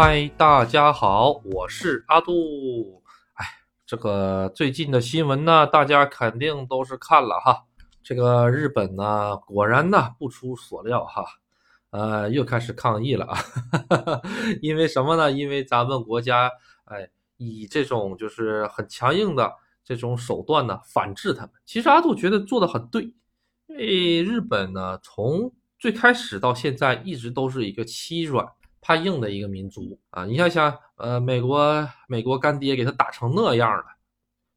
嗨，大家好，我是阿杜。哎，这个最近的新闻呢，大家肯定都是看了哈。这个日本呢，果然呢不出所料哈，呃，又开始抗议了啊。因为什么呢？因为咱们国家哎，以这种就是很强硬的这种手段呢反制他们。其实阿杜觉得做的很对，因为日本呢从最开始到现在一直都是一个欺软。怕硬的一个民族啊！你想想，呃，美国美国干爹给他打成那样了，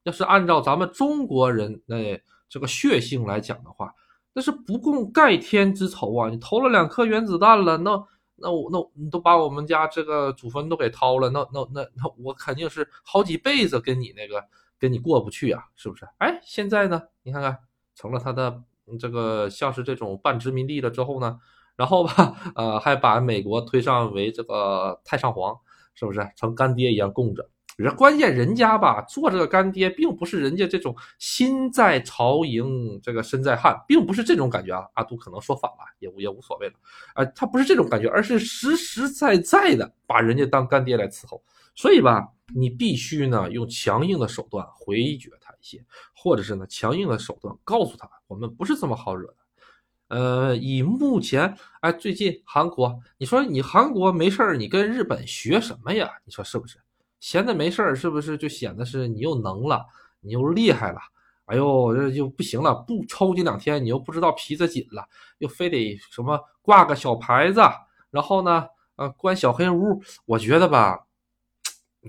要是按照咱们中国人那这个血性来讲的话，那是不共盖天之仇啊！你投了两颗原子弹了，那那我那你都把我们家这个祖坟都给掏了，那那那那我肯定是好几辈子跟你那个跟你过不去啊，是不是？哎，现在呢，你看看成了他的这个像是这种半殖民地了之后呢？然后吧，呃，还把美国推上为这个太上皇，是不是成干爹一样供着？人关键人家吧，做这个干爹，并不是人家这种心在朝营，这个身在汉，并不是这种感觉啊。阿杜可能说反了，也也无所谓了。啊，他不是这种感觉，而是实实在在的把人家当干爹来伺候。所以吧，你必须呢用强硬的手段回绝他一些，或者是呢强硬的手段告诉他，我们不是这么好惹的。呃，以目前，哎，最近韩国，你说你韩国没事儿，你跟日本学什么呀？你说是不是？闲的没事儿，是不是就显得是你又能了，你又厉害了？哎呦，这就不行了，不抽你两天，你又不知道皮子紧了，又非得什么挂个小牌子，然后呢，呃，关小黑屋。我觉得吧，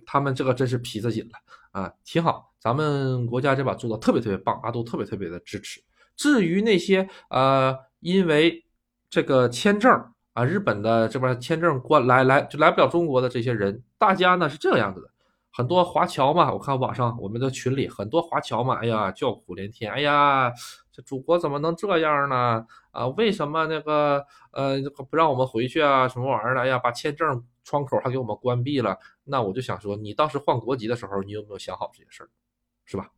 他们这个真是皮子紧了啊，挺好，咱们国家这把做的特别特别棒，阿杜特别特别的支持。至于那些呃。因为这个签证啊，日本的这边签证关来来就来不了中国的这些人，大家呢是这个样子的，很多华侨嘛，我看网上我们的群里很多华侨嘛，哎呀叫苦连天，哎呀这祖国怎么能这样呢？啊，为什么那个呃不让我们回去啊？什么玩意儿的？哎呀，把签证窗口还给我们关闭了。那我就想说，你当时换国籍的时候，你有没有想好这些事儿，是吧？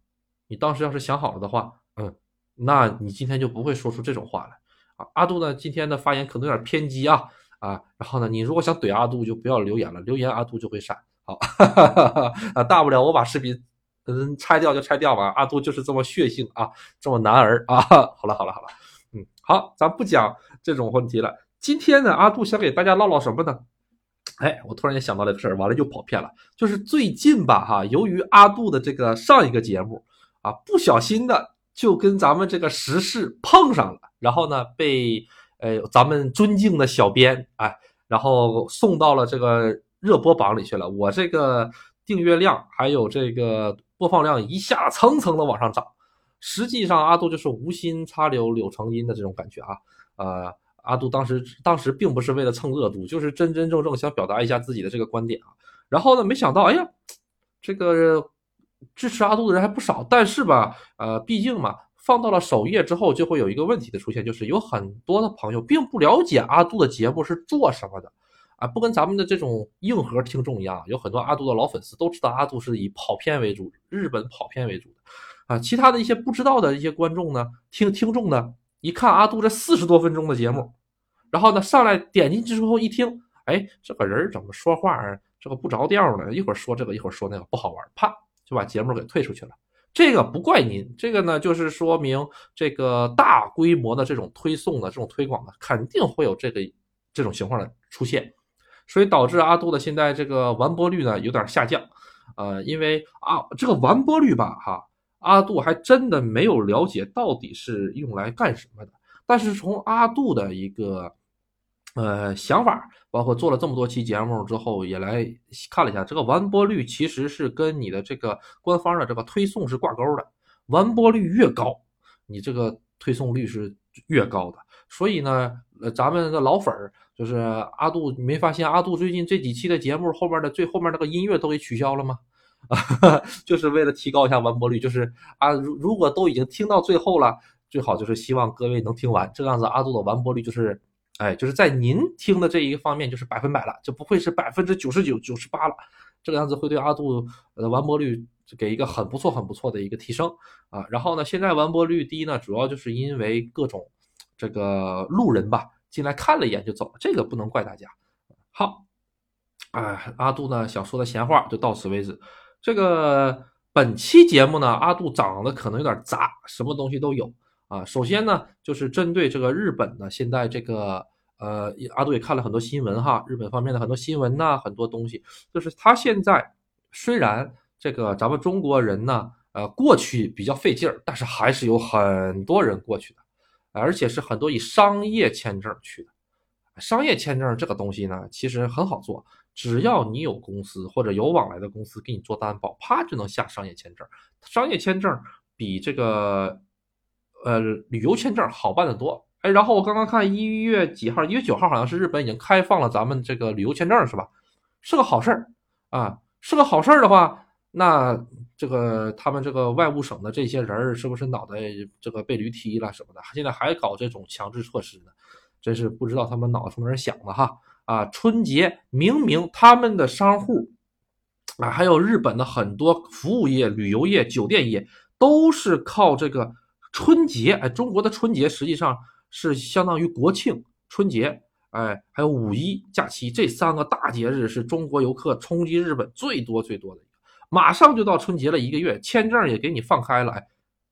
你当时要是想好了的话，嗯，那你今天就不会说出这种话来。啊，阿杜呢？今天的发言可能有点偏激啊啊！然后呢，你如果想怼阿杜，就不要留言了，留言阿杜就会删。好，哈哈哈啊，大不了我把视频嗯拆掉就拆掉吧。阿杜就是这么血性啊，这么男儿啊。好了好了好了，嗯，好，咱不讲这种问题了。今天呢，阿杜想给大家唠唠什么呢？哎，我突然间想到了个事儿，完了又跑偏了。就是最近吧，哈，由于阿杜的这个上一个节目啊，不小心的。就跟咱们这个时事碰上了，然后呢，被呃咱们尊敬的小编哎，然后送到了这个热播榜里去了。我这个订阅量还有这个播放量一下蹭蹭的往上涨。实际上，阿杜就是无心插柳柳成荫的这种感觉啊。呃，阿杜当时当时并不是为了蹭热度，就是真真正正想表达一下自己的这个观点啊。然后呢，没想到，哎呀，这个。支持阿杜的人还不少，但是吧，呃，毕竟嘛，放到了首页之后，就会有一个问题的出现，就是有很多的朋友并不了解阿杜的节目是做什么的，啊，不跟咱们的这种硬核听众一样，有很多阿杜的老粉丝都知道阿杜是以跑片为主，日本跑片为主的，啊，其他的一些不知道的一些观众呢，听听众呢，一看阿杜这四十多分钟的节目，然后呢，上来点进去之后一听，哎，这个人怎么说话这个不着调呢？一会儿说这个，一会儿说那个，不好玩，啪。就把节目给退出去了，这个不怪您，这个呢就是说明这个大规模的这种推送的这种推广呢，肯定会有这个这种情况的出现，所以导致阿杜的现在这个完播率呢有点下降，呃，因为啊这个完播率吧哈，阿杜还真的没有了解到底是用来干什么的，但是从阿杜的一个。呃，想法包括做了这么多期节目之后，也来看了一下，这个完播率其实是跟你的这个官方的这个推送是挂钩的，完播率越高，你这个推送率是越高的。所以呢，呃，咱们的老粉儿就是阿杜，你没发现阿杜最近这几期的节目后面的最后面那个音乐都给取消了吗？就是为了提高一下完播率，就是啊，如如果都已经听到最后了，最好就是希望各位能听完，这样子阿杜的完播率就是。哎，就是在您听的这一方面，就是百分百了，就不会是百分之九十九、九十八了。这个样子会对阿杜的完播率给一个很不错、很不错的一个提升啊。然后呢，现在完播率低呢，主要就是因为各种这个路人吧进来看了一眼就走了，这个不能怪大家。好，哎，阿杜呢想说的闲话就到此为止。这个本期节目呢，阿杜长得可能有点杂，什么东西都有啊。首先呢，就是针对这个日本呢，现在这个呃，阿杜也看了很多新闻哈，日本方面的很多新闻呐，很多东西，就是他现在虽然这个咱们中国人呢，呃，过去比较费劲儿，但是还是有很多人过去的，而且是很多以商业签证去的。商业签证这个东西呢，其实很好做，只要你有公司或者有往来的公司给你做担保，啪就能下商业签证。商业签证比这个呃旅游签证好办得多。哎，然后我刚刚看一月几号，一月九号好像是日本已经开放了咱们这个旅游签证是吧？是个好事儿啊，是个好事儿的话，那这个他们这个外务省的这些人儿是不是脑袋这个被驴踢了什么的？现在还搞这种强制措施呢？真是不知道他们脑子从哪儿想的哈啊！春节明明他们的商户啊，还有日本的很多服务业、旅游业、酒店业，都是靠这个春节。哎，中国的春节实际上是相当于国庆、春节，哎，还有五一假期这三个大节日是中国游客冲击日本最多最多的一个。马上就到春节了，一个月签证也给你放开了，哎，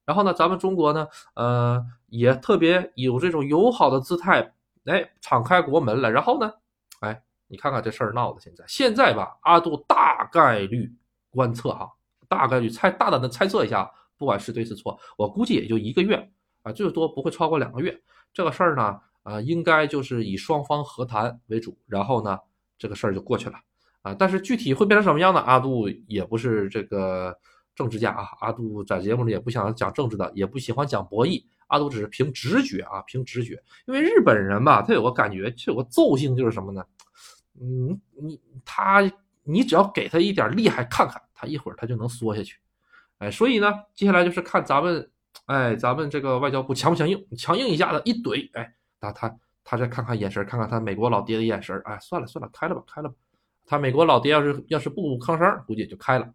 然后呢，咱们中国呢，呃，也特别有这种友好的姿态。哎，敞开国门了，然后呢？哎，你看看这事儿闹的，现在现在吧，阿杜大概率观测哈，大概率猜大胆的猜测一下，不管是对是错，我估计也就一个月啊，最多不会超过两个月。这个事儿呢，啊，应该就是以双方和谈为主，然后呢，这个事儿就过去了啊。但是具体会变成什么样呢？阿杜也不是这个政治家啊，阿杜在节目里也不想讲政治的，也不喜欢讲博弈。阿杜只是凭直觉啊，凭直觉，因为日本人吧，他有个感觉，就有个奏性，就是什么呢？嗯，你他，你只要给他一点厉害看看，他一会儿他就能缩下去。哎，所以呢，接下来就是看咱们，哎，咱们这个外交部强不强硬，强硬一下子一怼，哎，他他他再看看眼神，看看他美国老爹的眼神，哎，算了算了，开了吧，开了吧。他美国老爹要是要是不吭声，估计也就开了，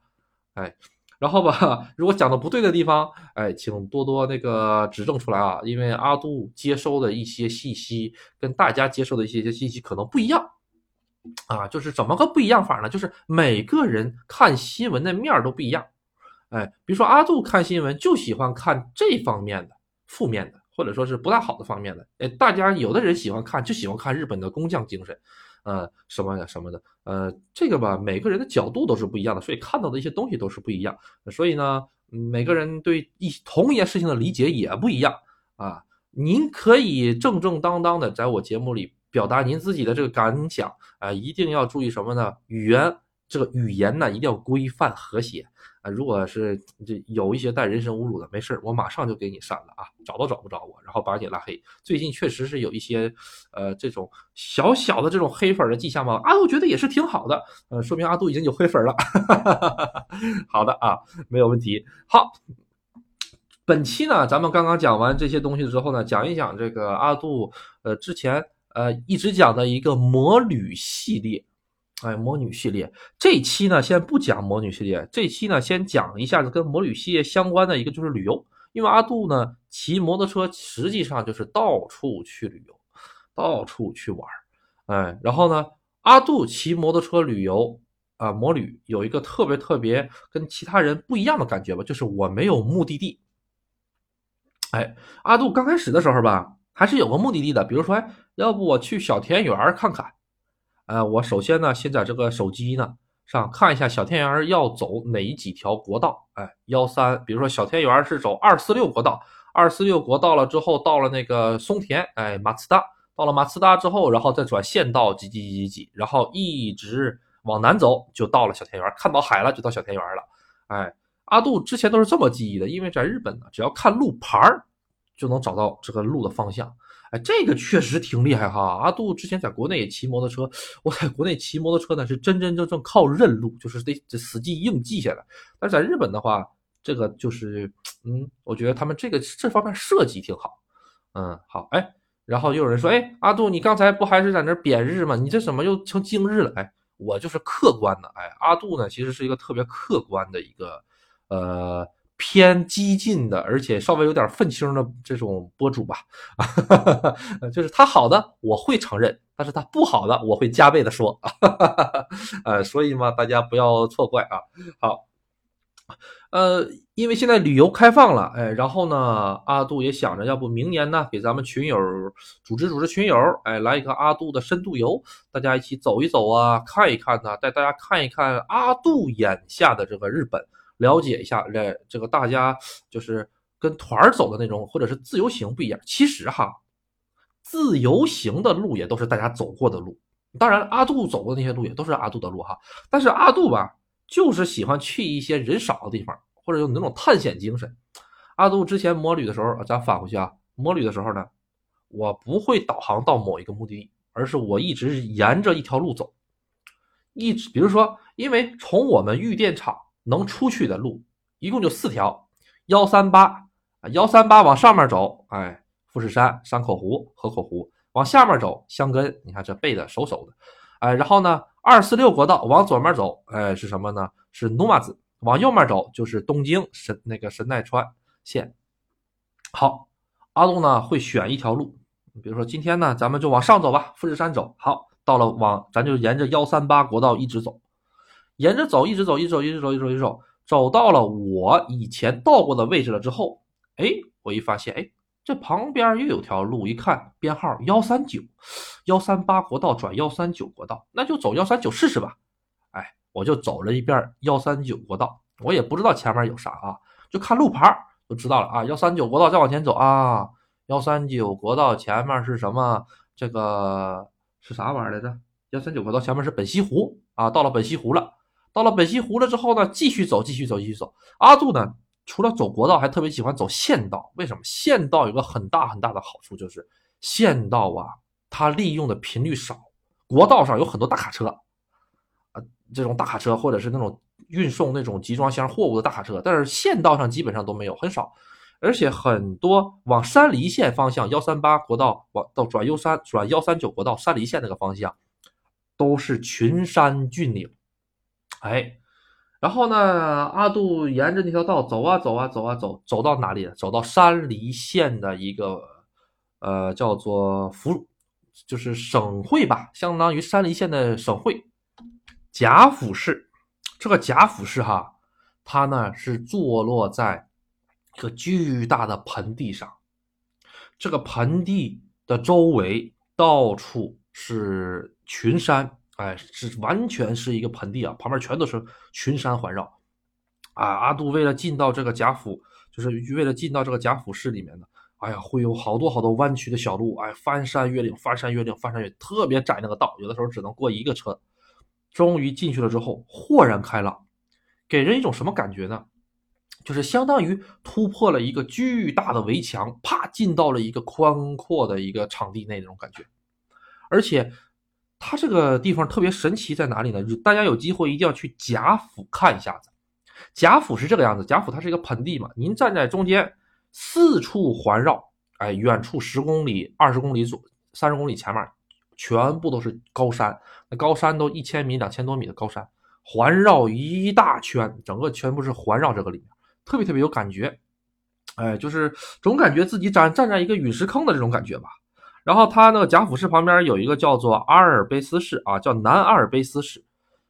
哎。然后吧，如果讲的不对的地方，哎，请多多那个指正出来啊，因为阿杜接收的一些信息跟大家接受的一些些信息可能不一样，啊，就是怎么个不一样法呢？就是每个人看新闻的面儿都不一样，哎，比如说阿杜看新闻就喜欢看这方面的负面的，或者说是不大好的方面的，哎，大家有的人喜欢看就喜欢看日本的工匠精神。呃，什么的什么的，呃，这个吧，每个人的角度都是不一样的，所以看到的一些东西都是不一样。所以呢，每个人对一同一件事情的理解也不一样啊。您可以正正当当的在我节目里表达您自己的这个感想啊，一定要注意什么呢？语言这个语言呢，一定要规范和谐啊。如果是这有一些带人身侮辱的，没事我马上就给你删了啊，找都找不着我，然后把你拉黑。最近确实是有一些，呃，这种小小的这种黑粉的迹象嘛，阿杜觉得也是挺好的，呃，说明阿杜已经有黑粉了。好的啊，没有问题。好，本期呢，咱们刚刚讲完这些东西之后呢，讲一讲这个阿杜，呃，之前呃一直讲的一个魔旅系列。哎，魔女系列这期呢，先不讲魔女系列，这期呢，先讲一下子跟魔女系列相关的一个就是旅游。因为阿杜呢骑摩托车，实际上就是到处去旅游，到处去玩哎，然后呢，阿杜骑摩托车旅游啊，魔旅有一个特别特别跟其他人不一样的感觉吧，就是我没有目的地。哎，阿杜刚开始的时候吧，还是有个目的地的，比如说，哎，要不我去小田园看看。呃，我首先呢，先在这个手机呢上看一下小田园要走哪几条国道。哎，幺三，比如说小田园是走二四六国道，二四六国道了之后，到了那个松田，哎，马自达，到了马自达之后，然后再转县道几几几几几，然后一直往南走，就到了小田园，看到海了就到小田园了。哎，阿杜之前都是这么记忆的，因为在日本呢，只要看路牌儿就能找到这个路的方向。哎，这个确实挺厉害哈！阿杜之前在国内也骑摩托车，我在国内骑摩托车呢，是真真正正靠认路，就是得这死记硬记下来。但是在日本的话，这个就是，嗯，我觉得他们这个这方面设计挺好。嗯，好，哎，然后又有人说，哎，阿杜，你刚才不还是在那贬日吗？你这怎么又成今日了？哎，我就是客观的，哎，阿杜呢，其实是一个特别客观的一个，呃，偏激进的，而且稍微有点愤青的这种博主吧，就是他好的我会承认，但是他不好的我会加倍的说，呃，所以嘛，大家不要错怪啊。好，呃，因为现在旅游开放了，哎，然后呢，阿杜也想着，要不明年呢，给咱们群友组织组织群友，哎，来一个阿杜的深度游，大家一起走一走啊，看一看呢，带大家看一看阿杜眼下的这个日本。了解一下，这这个大家就是跟团儿走的那种，或者是自由行不一样。其实哈，自由行的路也都是大家走过的路。当然，阿杜走过的那些路也都是阿杜的路哈。但是阿杜吧，就是喜欢去一些人少的地方，或者有那种探险精神。阿杜之前摩旅的时候，咱返回去啊，摩旅的时候呢，我不会导航到某一个目的地，而是我一直沿着一条路走，一直比如说，因为从我们玉电厂。能出去的路一共就四条，幺三八啊，幺三八往上面走，哎，富士山、山口湖、河口湖；往下面走，箱根，你看这背的熟熟的，哎，然后呢，二四六国道往左面走，哎，是什么呢？是努马子。往右面走就是东京神那个神奈川县。好，阿杜呢会选一条路，比如说今天呢，咱们就往上走吧，富士山走。好，到了往咱就沿着幺三八国道一直走。沿着走，一直走，一直走，一直走，一直走，一直走，走到了我以前到过的位置了之后，哎，我一发现，哎，这旁边又有条路，一看编号幺三九，幺三八国道转幺三九国道，那就走幺三九试试吧。哎，我就走了一遍幺三九国道，我也不知道前面有啥啊，就看路牌就知道了啊。幺三九国道再往前走啊，幺三九国道前面是什么？这个是啥玩意儿来着？幺三九国道前面是本溪湖啊，到了本溪湖了。到了本溪湖了之后呢，继续走，继续走，继续走。阿杜呢，除了走国道，还特别喜欢走县道。为什么？县道有个很大很大的好处，就是县道啊，它利用的频率少。国道上有很多大卡车，啊，这种大卡车或者是那种运送那种集装箱货物的大卡车，但是县道上基本上都没有，很少。而且很多往山梨县方向，幺三八国道往到转幺三转幺三九国道山梨县那个方向，都是群山峻岭。哎，然后呢，阿杜沿着那条道走啊走啊走啊走，走到哪里？走到山梨县的一个呃叫做府，就是省会吧，相当于山梨县的省会贾府市。这个贾府市哈，它呢是坐落在一个巨大的盆地上，这个盆地的周围到处是群山。哎，是完全是一个盆地啊，旁边全都是群山环绕。啊，阿杜为了进到这个贾府，就是为了进到这个贾府市里面的，哎呀，会有好多好多弯曲的小路，哎，翻山越岭，翻山越岭，翻山越特别窄那个道，有的时候只能过一个车。终于进去了之后，豁然开朗，给人一种什么感觉呢？就是相当于突破了一个巨大的围墙，啪，进到了一个宽阔的一个场地内那种感觉，而且。它这个地方特别神奇在哪里呢？大家有机会一定要去贾府看一下子。贾府是这个样子，贾府它是一个盆地嘛，您站在中间，四处环绕，哎，远处十公里、二十公里左、三十公里前面，全部都是高山，那高山都一千米、两千多米的高山，环绕一大圈，整个全部是环绕这个里面，特别特别有感觉，哎，就是总感觉自己站站在一个陨石坑的这种感觉吧。然后他那个贾府市旁边有一个叫做阿尔卑斯市啊，叫南阿尔卑斯市。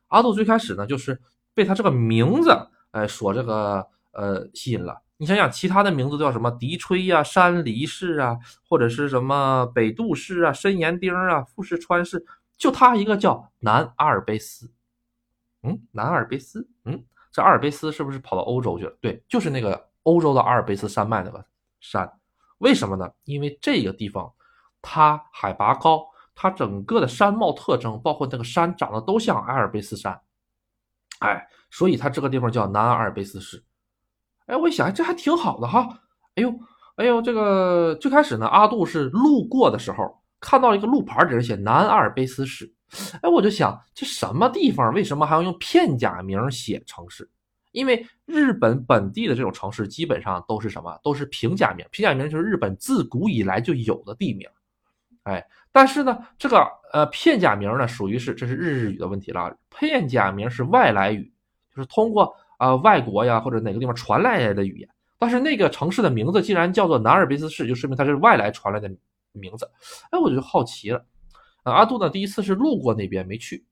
阿杜最开始呢，就是被他这个名字哎所这个呃吸引了。你想想，其他的名字叫什么笛吹呀、山梨市啊，或者是什么北杜市啊、深岩丁啊、富士川市，就他一个叫南阿尔卑斯。嗯，南阿尔卑斯，嗯，这阿尔卑斯是不是跑到欧洲去了？对，就是那个欧洲的阿尔卑斯山脉那个山。为什么呢？因为这个地方。它海拔高，它整个的山貌特征，包括那个山长得都像阿尔卑斯山，哎，所以它这个地方叫南阿尔卑斯市。哎，我一想，这还挺好的哈。哎呦，哎呦，这个最开始呢，阿杜是路过的时候看到一个路牌，顶上写南阿尔卑斯市。哎，我就想，这什么地方？为什么还要用片假名写城市？因为日本本地的这种城市基本上都是什么？都是平假名。平假名就是日本自古以来就有的地名。哎，但是呢，这个呃片假名呢，属于是这是日日语的问题了。片假名是外来语，就是通过啊外国呀或者哪个地方传来的语言。但是那个城市的名字既然叫做南尔卑斯市，就说明它是外来传来的名字。哎，我就好奇了。阿杜呢第一次是路过那边没去，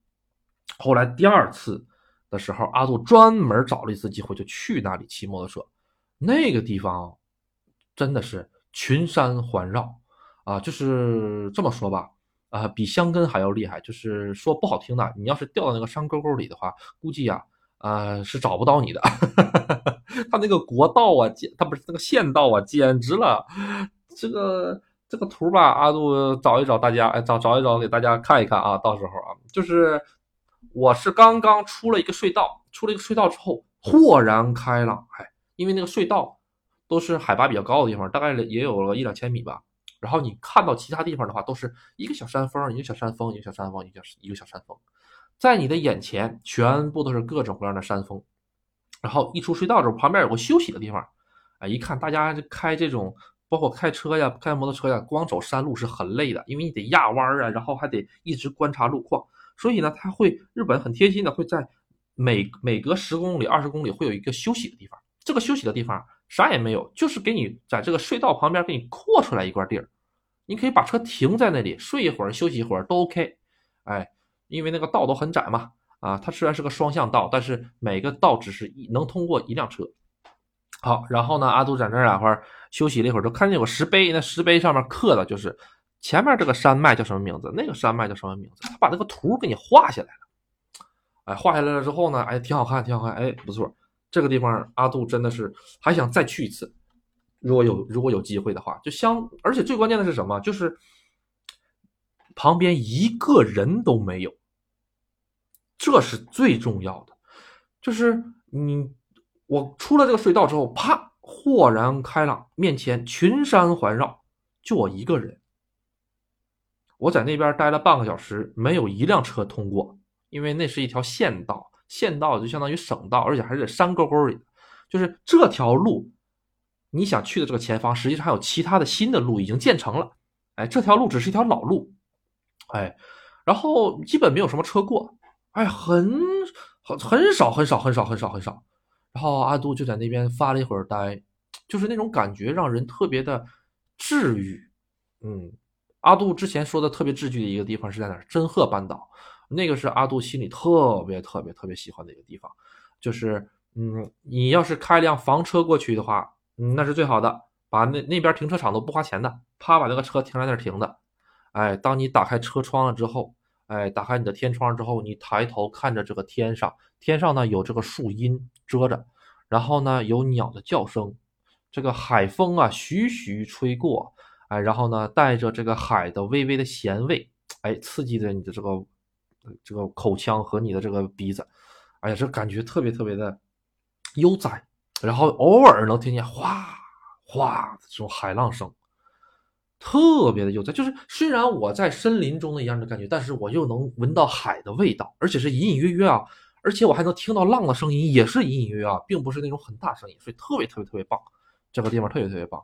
后来第二次的时候，阿杜专门找了一次机会就去那里骑摩托车。那个地方真的是群山环绕啊，就是这么说吧，啊，比香根还要厉害。就是说不好听的，你要是掉到那个山沟沟里的话，估计呀。啊，是找不到你的，他那个国道啊，简他不是那个县道啊，简直了。这个这个图吧，阿杜找一找，大家哎找找一找，给大家看一看啊。到时候啊，就是我是刚刚出了一个隧道，出了一个隧道之后，豁然开朗。哎，因为那个隧道都是海拔比较高的地方，大概也有了一两千米吧。然后你看到其他地方的话，都是一个小山峰，一个小山峰，一个小山峰，一个一个小山峰。在你的眼前，全部都是各种各样的山峰，然后一出隧道之后，旁边有个休息的地方，啊，一看大家开这种，包括开车呀、开摩托车呀，光走山路是很累的，因为你得压弯儿啊，然后还得一直观察路况，所以呢，他会日本很贴心的会在每每隔十公里、二十公里会有一个休息的地方，这个休息的地方啥也没有，就是给你在这个隧道旁边给你扩出来一块地儿，你可以把车停在那里睡一会儿、休息一会儿都 OK，哎。因为那个道都很窄嘛，啊，它虽然是个双向道，但是每个道只是一能通过一辆车。好，然后呢，阿杜在那儿会儿休息了一会儿，就看见有个石碑，那石碑上面刻的就是前面这个山脉叫什么名字，那个山脉叫什么名字，他把那个图给你画下来了。哎，画下来了之后呢，哎，挺好看，挺好看，哎，不错，这个地方阿杜真的是还想再去一次，如果有如果有机会的话，就相，而且最关键的是什么，就是。旁边一个人都没有，这是最重要的。就是你，我出了这个隧道之后，啪，豁然开朗，面前群山环绕，就我一个人。我在那边待了半个小时，没有一辆车通过，因为那是一条县道，县道就相当于省道，而且还是在山沟沟里。就是这条路，你想去的这个前方，实际上还有其他的新的路已经建成了。哎，这条路只是一条老路。哎，然后基本没有什么车过，哎，很很很少很少很少很少很少。然后阿杜就在那边发了一会儿呆，就是那种感觉让人特别的治愈。嗯，阿杜之前说的特别治愈的一个地方是在哪儿？真鹤半岛，那个是阿杜心里特别特别特别喜欢的一个地方。就是嗯，你要是开辆房车过去的话，嗯，那是最好的，把那那边停车场都不花钱的，啪把那个车停在那儿停的。哎，当你打开车窗了之后，哎，打开你的天窗之后，你抬头看着这个天上，天上呢有这个树荫遮着，然后呢有鸟的叫声，这个海风啊徐徐吹过，哎，然后呢带着这个海的微微的咸味，哎，刺激着你的这个这个口腔和你的这个鼻子，哎呀，这感觉特别特别的悠哉，然后偶尔能听见哗哗这种海浪声。特别的悠哉，就是虽然我在森林中的一样的感觉，但是我又能闻到海的味道，而且是隐隐约约啊，而且我还能听到浪的声音，也是隐隐约约啊，并不是那种很大声音，所以特别特别特别棒，这个地方特别特别棒，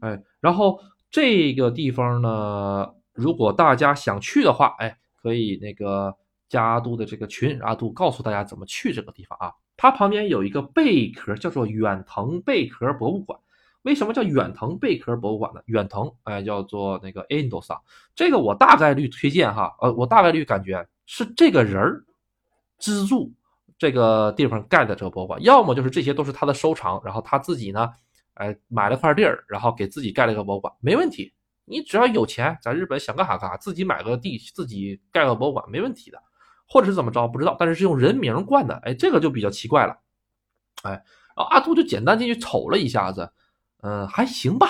哎，然后这个地方呢，如果大家想去的话，哎，可以那个加阿杜的这个群，阿杜告诉大家怎么去这个地方啊，它旁边有一个贝壳，叫做远藤贝壳博物馆。为什么叫远藤贝壳博物馆呢？远藤，哎，叫做那个 a n d o s a 这个我大概率推荐哈，呃，我大概率感觉是这个人儿资助这个地方盖的这个博物馆，要么就是这些都是他的收藏，然后他自己呢，哎，买了块地儿，然后给自己盖了一个博物馆，没问题。你只要有钱，在日本想干啥干啥，自己买个地，自己盖个博物馆，没问题的。或者是怎么着，不知道，但是是用人名冠的，哎，这个就比较奇怪了，哎，然后阿杜就简单进去瞅了一下子。嗯，还行吧，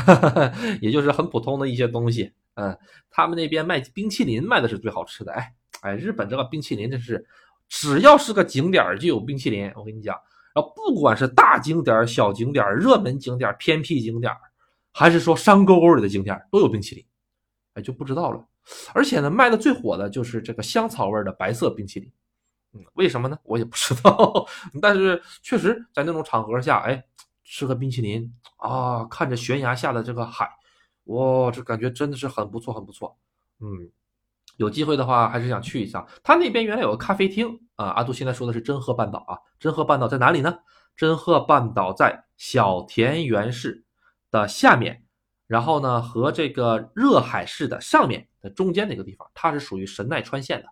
也就是很普通的一些东西。嗯，他们那边卖冰淇淋卖的是最好吃的。哎哎，日本这个冰淇淋真是，只要是个景点就有冰淇淋。我跟你讲，然后不管是大景点、小景点、热门景点、偏僻景点，还是说山沟沟里的景点，都有冰淇淋。哎，就不知道了。而且呢，卖的最火的就是这个香草味的白色冰淇淋。嗯，为什么呢？我也不知道。但是确实在那种场合下，哎。吃个冰淇淋啊，看着悬崖下的这个海，哇，这感觉真的是很不错，很不错。嗯，有机会的话还是想去一下。他那边原来有个咖啡厅啊，阿杜现在说的是真鹤半岛啊，真鹤半岛在哪里呢？真鹤半岛在小田园市的下面，然后呢和这个热海市的上面的中间那个地方，它是属于神奈川县的。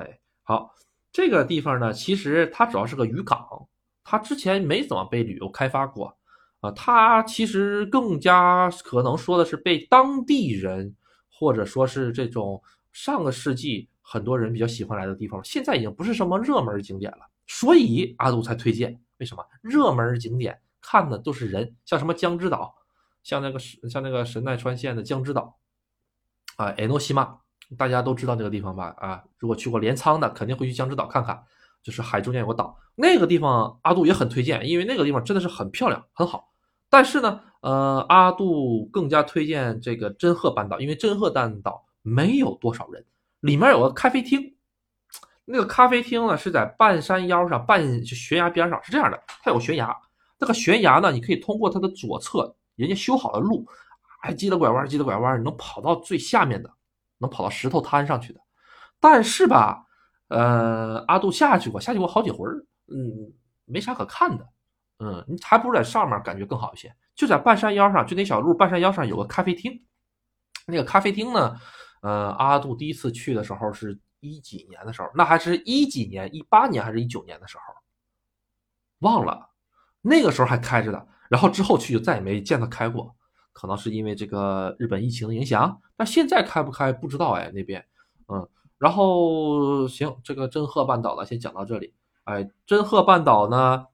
哎，好，这个地方呢，其实它主要是个渔港，它之前没怎么被旅游开发过啊，它其实更加可能说的是被当地人或者说是这种上个世纪很多人比较喜欢来的地方，现在已经不是什么热门景点了，所以阿杜才推荐。为什么热门景点看的都是人？像什么江之岛，像那个像那个神奈川县的江之岛，啊，埃诺西玛，大家都知道这个地方吧？啊，如果去过镰仓的，肯定会去江之岛看看，就是海中间有个岛，那个地方阿杜也很推荐，因为那个地方真的是很漂亮，很好。但是呢，呃，阿杜更加推荐这个真鹤半岛，因为真鹤半岛没有多少人，里面有个咖啡厅。那个咖啡厅呢是在半山腰上，半悬崖边上，是这样的，它有悬崖，那个悬崖呢，你可以通过它的左侧，人家修好的路，还急了拐弯，急了拐弯，能跑到最下面的，能跑到石头滩上去的。但是吧，呃，阿杜下去过，下去过好几回嗯，没啥可看的，嗯，你还不如在上面感觉更好一些。就在半山腰上，就那小路，半山腰上有个咖啡厅，那个咖啡厅呢，呃，阿杜第一次去的时候是。一几年的时候，那还是一几年，一八年还是一九年的时候，忘了，那个时候还开着的，然后之后去就再也没见他开过，可能是因为这个日本疫情的影响，但现在开不开不知道哎那边，嗯，然后行，这个真鹤半岛呢先讲到这里，哎，真鹤半岛呢，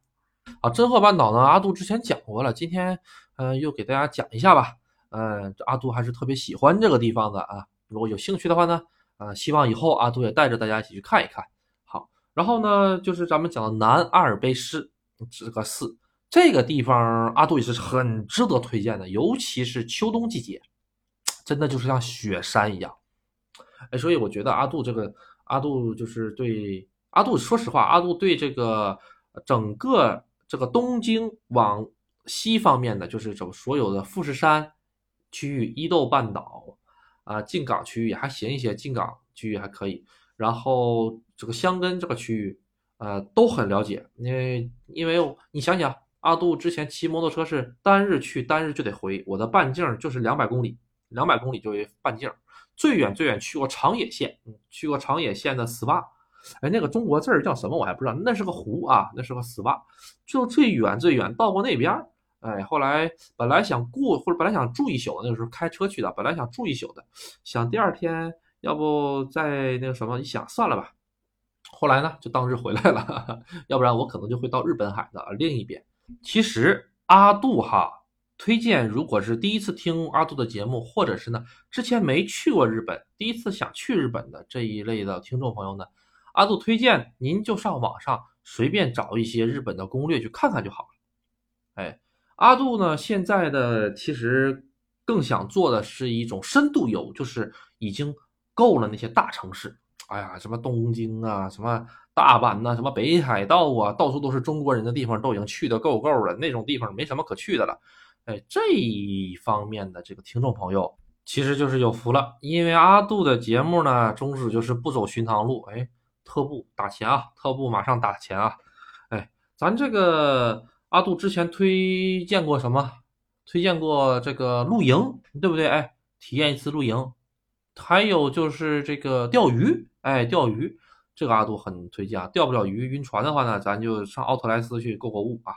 啊，真鹤半岛呢，阿杜之前讲过了，今天嗯又给大家讲一下吧，嗯，阿杜还是特别喜欢这个地方的啊，如果有兴趣的话呢。啊，希望以后阿杜也带着大家一起去看一看。好，然后呢，就是咱们讲的南阿尔卑斯这个寺，这个地方阿杜也是很值得推荐的，尤其是秋冬季节，真的就是像雪山一样。哎，所以我觉得阿杜这个阿杜就是对阿杜，说实话，阿杜对这个整个这个东京往西方面的，就是走所有的富士山区域、伊豆半岛。啊，进港区域还行一些，进港区域还可以。然后这个香根这个区域，呃，都很了解。因为因为你想想，阿杜之前骑摩托车是单日去单日就得回，我的半径就是两百公里，两百公里就为半径。最远最远去过长野县，去过长野县的 SPA，哎，那个中国字儿叫什么我还不知道，那是个湖啊，那是个 SPA，就最远最远到过那边。哎，后来本来想过，或者本来想住一宿，那个时候开车去的，本来想住一宿的，想第二天要不再那个什么，一想算了吧。后来呢，就当日回来了，要不然我可能就会到日本海的另一边。其实阿杜哈推荐，如果是第一次听阿杜的节目，或者是呢之前没去过日本，第一次想去日本的这一类的听众朋友呢，阿杜推荐您就上网上随便找一些日本的攻略去看看就好了。哎。阿杜呢？现在的其实更想做的是一种深度游，就是已经够了那些大城市。哎呀，什么东京啊，什么大阪呐，什么北海道啊，到处都是中国人的地方，都已经去的够够了。那种地方没什么可去的了。哎，这一方面的这个听众朋友，其实就是有福了，因为阿杜的节目呢，宗旨就是不走寻常路。哎，特步打钱啊，特步马上打钱啊。哎，咱这个。阿杜之前推荐过什么？推荐过这个露营，对不对？哎，体验一次露营，还有就是这个钓鱼，哎，钓鱼，这个阿杜很推荐啊。钓不了鱼，晕船的话呢，咱就上奥特莱斯去购购物啊。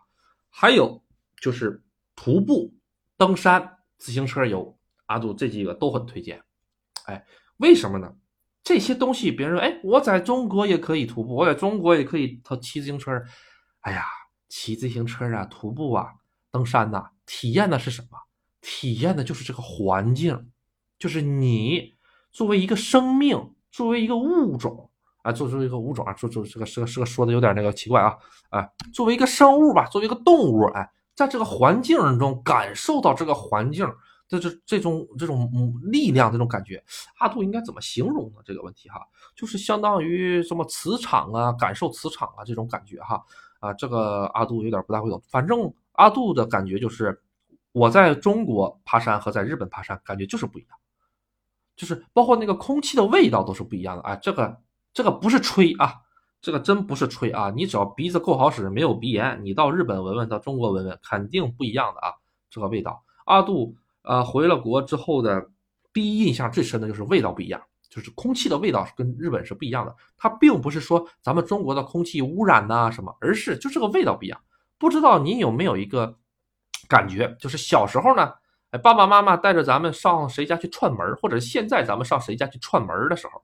还有就是徒步、登山、自行车游，阿杜这几个都很推荐。哎，为什么呢？这些东西别人说，哎，我在中国也可以徒步，我在中国也可以他骑自行车，哎呀。骑自行车啊，徒步啊，登山呐，体验的是什么？体验的就是这个环境，就是你作为一个生命，作为一个物种啊，作为一个物种啊，做做这个是个是个说的有点那个奇怪啊，啊，作为一个生物吧，作为一个动物，哎，在这个环境中感受到这个环境的这这种这种力量，这种感觉，阿杜应该怎么形容呢？这个问题哈，就是相当于什么磁场啊，感受磁场啊，这种感觉哈。啊，这个阿杜有点不大会懂。反正阿杜的感觉就是，我在中国爬山和在日本爬山感觉就是不一样。就是包括那个空气的味道都是不一样的啊。这个这个不是吹啊，这个真不是吹啊。你只要鼻子够好使，没有鼻炎，你到日本闻闻，到中国闻闻，肯定不一样的啊。这个味道，阿杜呃回了国之后的第一印象最深的就是味道不一样。就是空气的味道是跟日本是不一样的，它并不是说咱们中国的空气污染呐什么，而是就这个味道不一样。不知道你有没有一个感觉，就是小时候呢，哎，爸爸妈妈带着咱们上谁家去串门，或者现在咱们上谁家去串门的时候，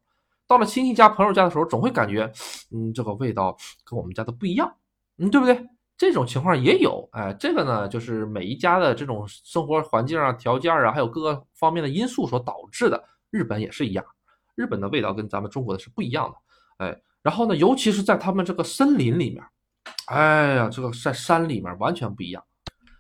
到了亲戚家、朋友家的时候，总会感觉，嗯，这个味道跟我们家的不一样，嗯，对不对？这种情况也有，哎，这个呢，就是每一家的这种生活环境啊、条件啊，还有各个方面的因素所导致的。日本也是一样。日本的味道跟咱们中国的是不一样的，哎，然后呢，尤其是在他们这个森林里面，哎呀，这个在山里面完全不一样。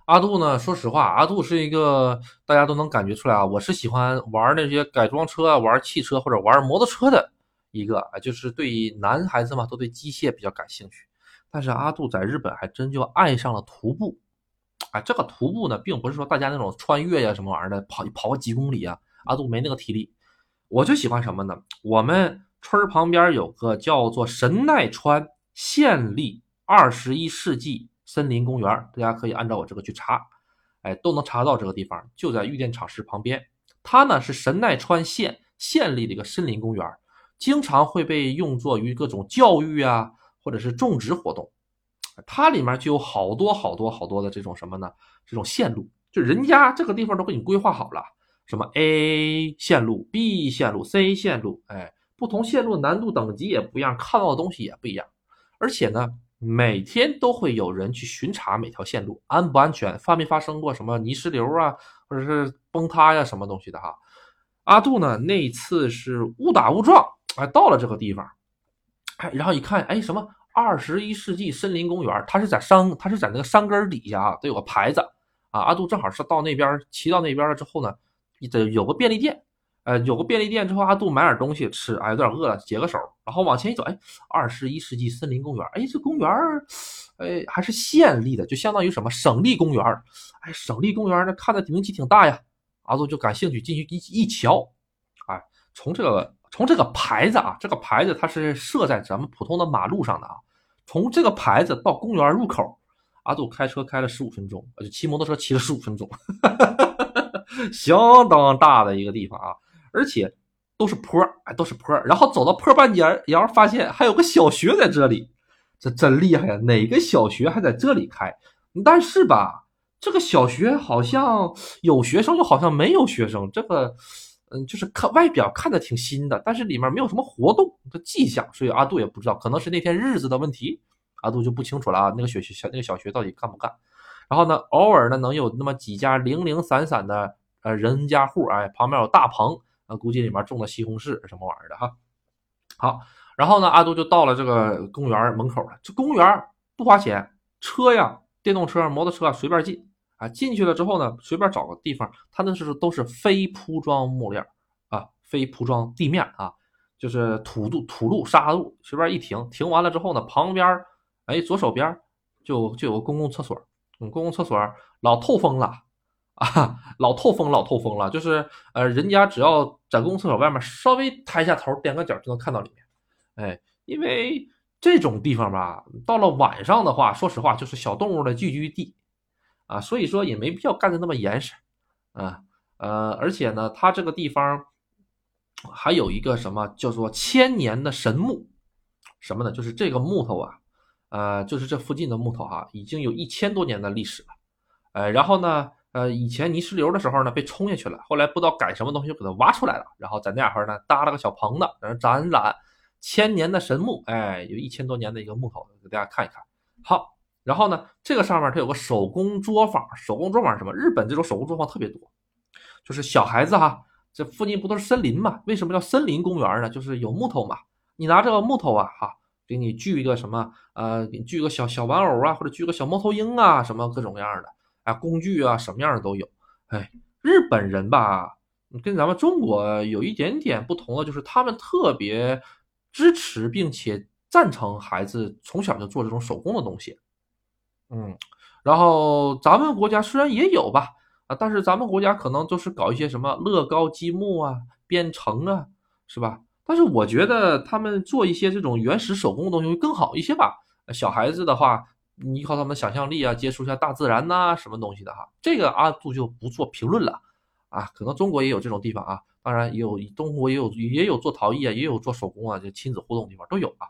阿杜呢，说实话，阿杜是一个大家都能感觉出来啊，我是喜欢玩那些改装车啊，玩汽车或者玩摩托车的一个，就是对男孩子嘛，都对机械比较感兴趣。但是阿杜在日本还真就爱上了徒步，啊，这个徒步呢，并不是说大家那种穿越呀什么玩意儿的，跑跑个几公里啊，阿杜没那个体力。我就喜欢什么呢？我们村旁边有个叫做神奈川县立二十一世纪森林公园，大家可以按照我这个去查，哎，都能查到这个地方，就在玉电厂市旁边。它呢是神奈川县县立的一个森林公园，经常会被用作于各种教育啊，或者是种植活动。它里面就有好多好多好多的这种什么呢？这种线路，就人家这个地方都给你规划好了。什么 A 线路、B 线路、C 线路，哎，不同线路难度等级也不一样，看到的东西也不一样。而且呢，每天都会有人去巡查每条线路安不安全，发没发生过什么泥石流啊，或者是崩塌呀，什么东西的哈。阿杜呢，那次是误打误撞，哎，到了这个地方，哎，然后一看，哎，什么二十一世纪森林公园，它是在山，它是在那个山根底下啊，都有个牌子啊。阿杜正好是到那边骑到那边了之后呢。得有个便利店，呃，有个便利店之后，阿杜买点东西吃，哎，有点饿了，解个手，然后往前一走，哎，二十一世纪森林公园，哎，这公园哎，还是县立的，就相当于什么省立公园哎，省立公园那看着名气挺大呀，阿杜就感兴趣进去一一瞧，哎，从这个从这个牌子啊，这个牌子它是设在咱们普通的马路上的啊，从这个牌子到公园入口，阿杜开车开了十五分钟，就骑摩托车骑了十五分钟。相当大的一个地方啊，而且都是坡儿，哎，都是坡儿。然后走到坡半截，然后发现还有个小学在这里，这真厉害呀！哪个小学还在这里开？但是吧，这个小学好像有学生，又好像没有学生。这个，嗯，就是看外表看的挺新的，但是里面没有什么活动的迹象，所以阿杜也不知道，可能是那天日子的问题，阿杜就不清楚了啊。那个学小那个小学到底干不干？然后呢，偶尔呢能有那么几家零零散散的呃人家户，哎，旁边有大棚，啊，估计里面种的西红柿什么玩意儿的哈。好，然后呢，阿杜就到了这个公园门口了。这公园不花钱，车呀，电动车、摩托车随便进啊。进去了之后呢，随便找个地方，它那是都是非铺装木料啊，非铺装地面啊，就是土路、土路、沙路，随便一停，停完了之后呢，旁边哎左手边就就有个公共厕所。嗯，公共厕所老透风了啊，老透风，老透风了。就是呃，人家只要在公厕所外面稍微抬一下头，踮个脚就能看到里面。哎，因为这种地方吧，到了晚上的话，说实话就是小动物的聚居地啊，所以说也没必要干的那么严实啊。呃，而且呢，它这个地方还有一个什么叫做千年的神木，什么呢？就是这个木头啊。呃，就是这附近的木头哈，已经有一千多年的历史了。呃，然后呢，呃，以前泥石流的时候呢，被冲下去了，后来不知道改什么东西就给它挖出来了，然后在那块呢搭了个小棚子，然后展览千年的神木，哎，有一千多年的一个木头，给大家看一看。好，然后呢，这个上面它有个手工作坊，手工作坊是什么？日本这种手工作坊特别多，就是小孩子哈，这附近不都是森林嘛？为什么叫森林公园呢？就是有木头嘛，你拿这个木头啊，哈。给你锯一个什么？呃，给你锯个小小玩偶啊，或者锯个小猫头鹰啊，什么各种各样的啊，工具啊，什么样的都有。哎，日本人吧，跟咱们中国有一点点不同的，就是他们特别支持并且赞成孩子从小就做这种手工的东西。嗯，然后咱们国家虽然也有吧，啊，但是咱们国家可能都是搞一些什么乐高积木啊、编程啊，是吧？但是我觉得他们做一些这种原始手工的东西会更好一些吧。小孩子的话，依靠他们的想象力啊，接触一下大自然呐，什么东西的哈，这个阿杜就不做评论了啊。可能中国也有这种地方啊，当然也有中国也有也有做陶艺啊，也有做手工啊，就亲子互动地方都有啊。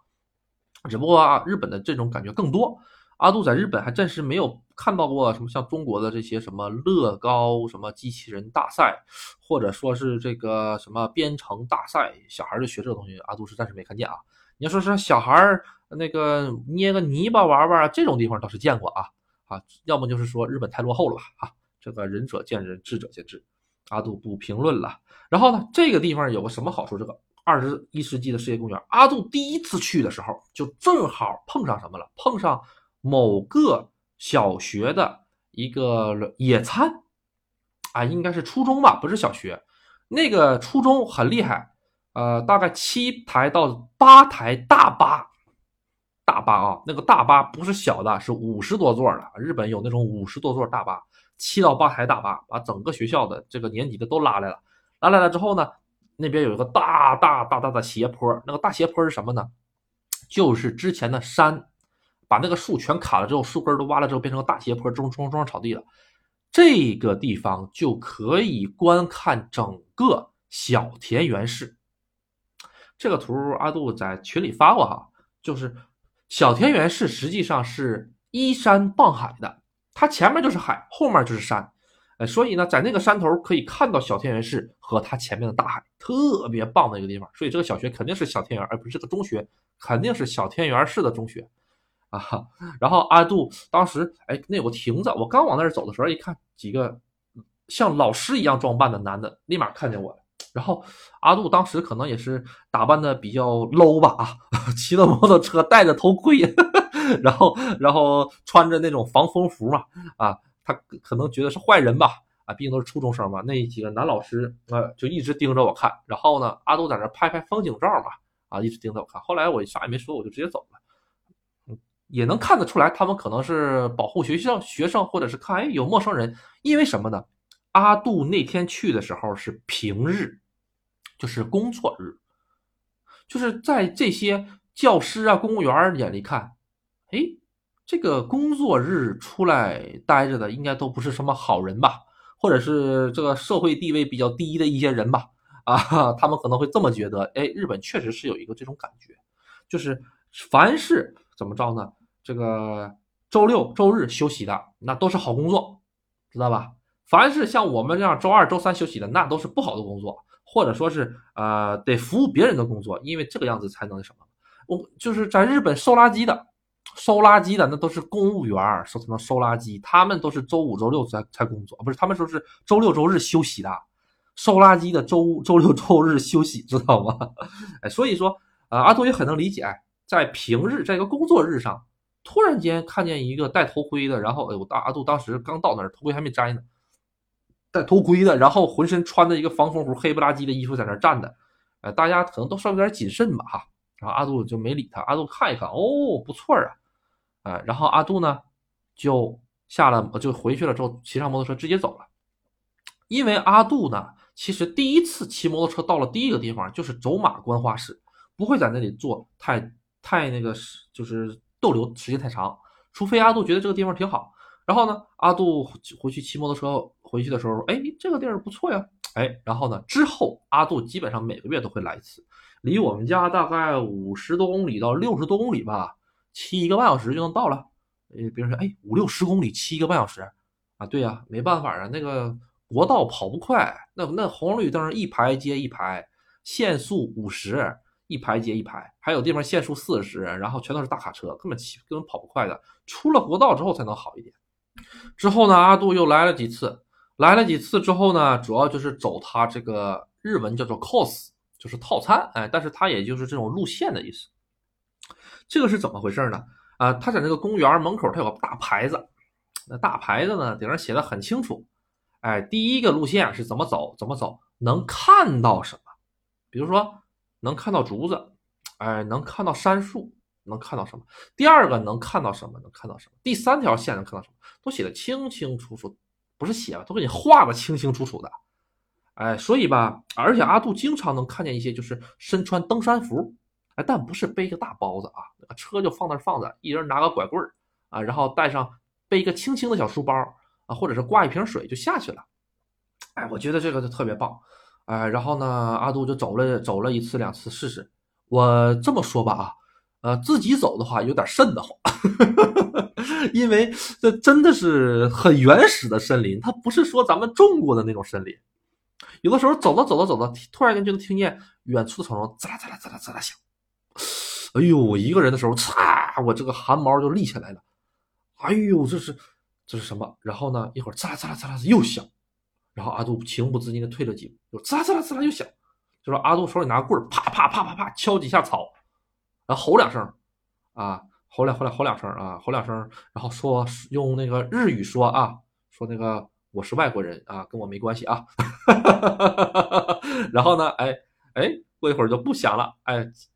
只不过啊，日本的这种感觉更多。阿杜在日本还暂时没有看到过什么像中国的这些什么乐高、什么机器人大赛，或者说是这个什么编程大赛，小孩就学这个东西，阿杜是暂时没看见啊。你要说是小孩儿那个捏个泥巴玩玩，这种地方倒是见过啊啊，要么就是说日本太落后了吧啊。这个仁者见仁，智者见智，阿杜不评论了。然后呢，这个地方有个什么好处？这个。二十一世纪的世界公园，阿杜第一次去的时候，就正好碰上什么了？碰上某个小学的一个野餐，啊，应该是初中吧，不是小学。那个初中很厉害，呃，大概七台到八台大巴，大巴啊，那个大巴不是小的，是五十多座的。日本有那种五十多座大巴，七到八台大巴，把整个学校的这个年级的都拉来了。拉来了之后呢？那边有一个大大大大的斜坡，那个大斜坡是什么呢？就是之前的山，把那个树全砍了之后，树根都挖了之后，变成个大斜坡，种种种上草地了。这个地方就可以观看整个小田园市。这个图阿杜在群里发过哈，就是小田园市实际上是依山傍海的，它前面就是海，后面就是山。哎，所以呢，在那个山头可以看到小田园市和它前面的大海，特别棒的一个地方。所以这个小学肯定是小田园，而不是个中学，肯定是小田园市的中学啊。然后阿杜当时，哎，那有个亭子，我刚往那儿走的时候，一看几个像老师一样装扮的男的，立马看见我了。然后阿杜当时可能也是打扮的比较 low 吧，啊，骑着摩托车，戴着头盔，然后然后穿着那种防风服嘛，啊。他可能觉得是坏人吧，啊，毕竟都是初中生嘛。那几个男老师啊，就一直盯着我看。然后呢，阿杜在那拍拍风景照嘛，啊，一直盯着我看。后来我啥也没说，我就直接走了。也能看得出来，他们可能是保护学校学生，或者是看哎有陌生人。因为什么呢？阿杜那天去的时候是平日，就是工作日，就是在这些教师啊、公务员眼里看，哎。这个工作日出来待着的，应该都不是什么好人吧？或者是这个社会地位比较低的一些人吧？啊，他们可能会这么觉得。哎，日本确实是有一个这种感觉，就是凡是怎么着呢？这个周六周日休息的，那都是好工作，知道吧？凡是像我们这样周二周三休息的，那都是不好的工作，或者说是呃得服务别人的工作，因为这个样子才能什么？我就是在日本收垃圾的。收垃圾的那都是公务员，收什么收垃圾？他们都是周五、周六才才工作，不是？他们说是周六、周日休息的。收垃圾的周周六、周日休息，知道吗？哎，所以说，呃，阿杜也很能理解，在平日，在一个工作日上，突然间看见一个戴头盔的，然后，哎，呦大阿杜当时刚到那儿，头盔还没摘呢，戴头盔的，然后浑身穿的一个防风服，黑不拉几的衣服在那站的，呃，大家可能都稍微有点谨慎吧，哈。然后阿杜就没理他，阿杜看一看，哦，不错啊。哎，然后阿杜呢，就下了，就回去了之后，骑上摩托车直接走了。因为阿杜呢，其实第一次骑摩托车到了第一个地方就是走马观花式，不会在那里坐太太那个，就是逗留时间太长，除非阿杜觉得这个地方挺好。然后呢，阿杜回去骑摩托车回去的时候，哎，这个地儿不错呀，哎，然后呢，之后阿杜基本上每个月都会来一次，离我们家大概五十多公里到六十多公里吧。骑一个半小时就能到了，呃，别人说，哎，五六十公里骑一个半小时，啊，对呀，没办法啊，那个国道跑不快，那那红绿灯一排接一排，限速五十，一排接一排，还有地方限速四十，然后全都是大卡车，根本骑根本跑不快的。出了国道之后才能好一点。之后呢，阿杜又来了几次，来了几次之后呢，主要就是走他这个日文叫做 cos，就是套餐，哎，但是它也就是这种路线的意思。这个是怎么回事呢？啊，他在那个公园门口，他有个大牌子，那大牌子呢顶上写的很清楚，哎，第一个路线是怎么走，怎么走，能看到什么？比如说能看到竹子，哎，能看到杉树，能看到什么？第二个能看到什么？能看到什么？第三条线能看到什么？都写的清清楚楚，不是写了，都给你画的清清楚楚的。哎，所以吧，而且阿杜经常能看见一些就是身穿登山服，哎，但不是背个大包子啊，车就放那放着，一人拿个拐棍儿啊，然后带上背一个轻轻的小书包啊，或者是挂一瓶水就下去了。哎，我觉得这个就特别棒。哎，然后呢，阿杜就走了走了一次两次试试。我这么说吧啊，呃，自己走的话有点瘆得慌，因为这真的是很原始的森林，它不是说咱们种过的那种森林。有的时候走着走着走着，突然间就能听见远处的草丛滋啦滋啦滋啦滋啦响。哎呦，我一个人的时候，嚓，我这个汗毛就立起来了。哎呦，这是这是什么？然后呢，一会儿滋啦滋啦滋啦又响。然后阿杜情不自禁的退了几步，就滋啦滋啦滋啦又响，就说阿杜手里拿棍儿，啪啪啪啪啪敲几下草，然后吼两声，啊，吼两吼两吼两声啊，吼两声，然后说用那个日语说啊，说那个我是外国人啊，跟我没关系啊，然后呢，哎哎，过一会儿就不响了，哎，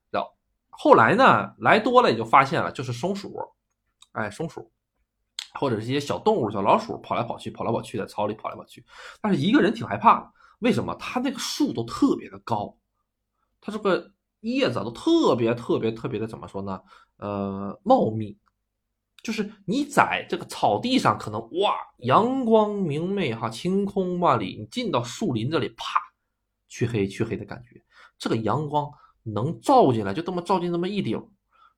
然后后来呢，来多了也就发现了，就是松鼠，哎，松鼠。或者是一些小动物、小老鼠跑来跑去、跑来跑去，在草里跑来跑去。但是一个人挺害怕的，为什么？它那个树都特别的高，它这个叶子都特别特别特别的怎么说呢？呃，茂密。就是你在这个草地上，可能哇，阳光明媚哈，晴空万里。你进到树林这里，啪，黢黑黢黑的感觉。这个阳光能照进来，就这么照进那么一顶，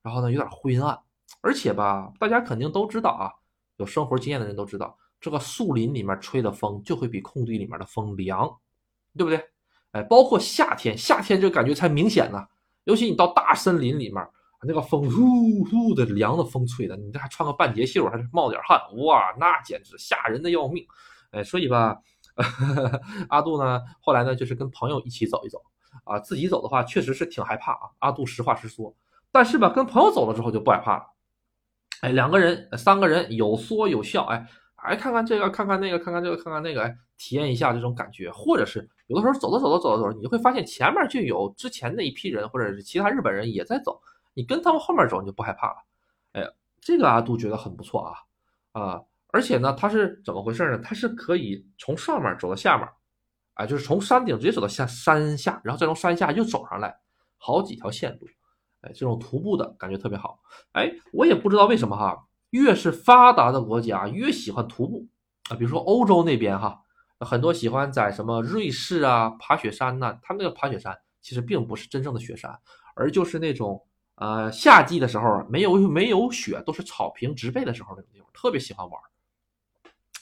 然后呢，有点灰暗。而且吧，大家肯定都知道啊。有生活经验的人都知道，这个树林里面吹的风就会比空地里面的风凉，对不对？哎，包括夏天，夏天这个感觉才明显呢。尤其你到大森林里面，那个风呼呼的凉的风吹的，你这还穿个半截袖，还是冒点汗，哇，那简直吓人的要命。哎，所以吧，阿杜呢，后来呢，就是跟朋友一起走一走啊，自己走的话确实是挺害怕啊。阿杜实话实说，但是吧，跟朋友走了之后就不害怕了。哎，两个人、三个人有说有笑，哎，哎，看看这个，看看那个，看看这个，看看那个，哎，体验一下这种感觉。或者是有的时候走着走着走着走着，你就会发现前面就有之前那一批人，或者是其他日本人也在走，你跟他们后面走你就不害怕了。哎，这个阿杜觉得很不错啊啊！而且呢，它是怎么回事呢？它是可以从上面走到下面，啊，就是从山顶直接走到下山下，然后再从山下又走上来，好几条线路。哎，这种徒步的感觉特别好。哎，我也不知道为什么哈，越是发达的国家越喜欢徒步啊。比如说欧洲那边哈，很多喜欢在什么瑞士啊爬雪山呐。他们那个爬雪山其实并不是真正的雪山，而就是那种呃夏季的时候没有没有雪，都是草坪植被的时候那种地方，特别喜欢玩。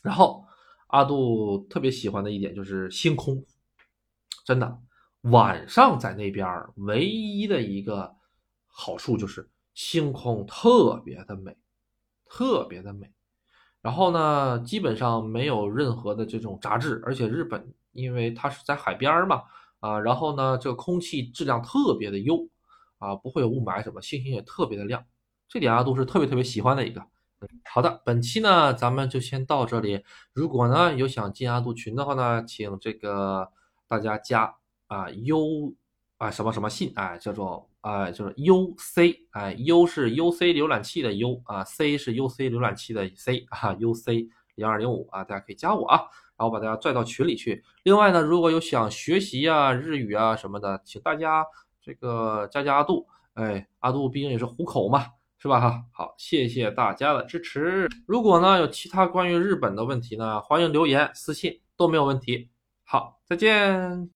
然后阿杜特别喜欢的一点就是星空，真的晚上在那边唯一的一个。好处就是星空特别的美，特别的美。然后呢，基本上没有任何的这种杂质，而且日本因为它是在海边嘛，啊，然后呢，这个空气质量特别的优，啊，不会有雾霾什么，星星也特别的亮，这点阿杜是特别特别喜欢的一个。好的，本期呢咱们就先到这里。如果呢有想进阿杜群的话呢，请这个大家加啊 U 啊什么什么信哎，叫做。哎，就是 U C，哎，U 是 U C 浏览器的 U 啊，C 是 U C 浏览器的 C 啊，U C 零二零五啊，大家可以加我啊，然后把大家拽到群里去。另外呢，如果有想学习啊日语啊什么的，请大家这个加加阿杜，哎，阿杜毕竟也是虎口嘛，是吧哈？好，谢谢大家的支持。如果呢有其他关于日本的问题呢，欢迎留言私信都没有问题。好，再见。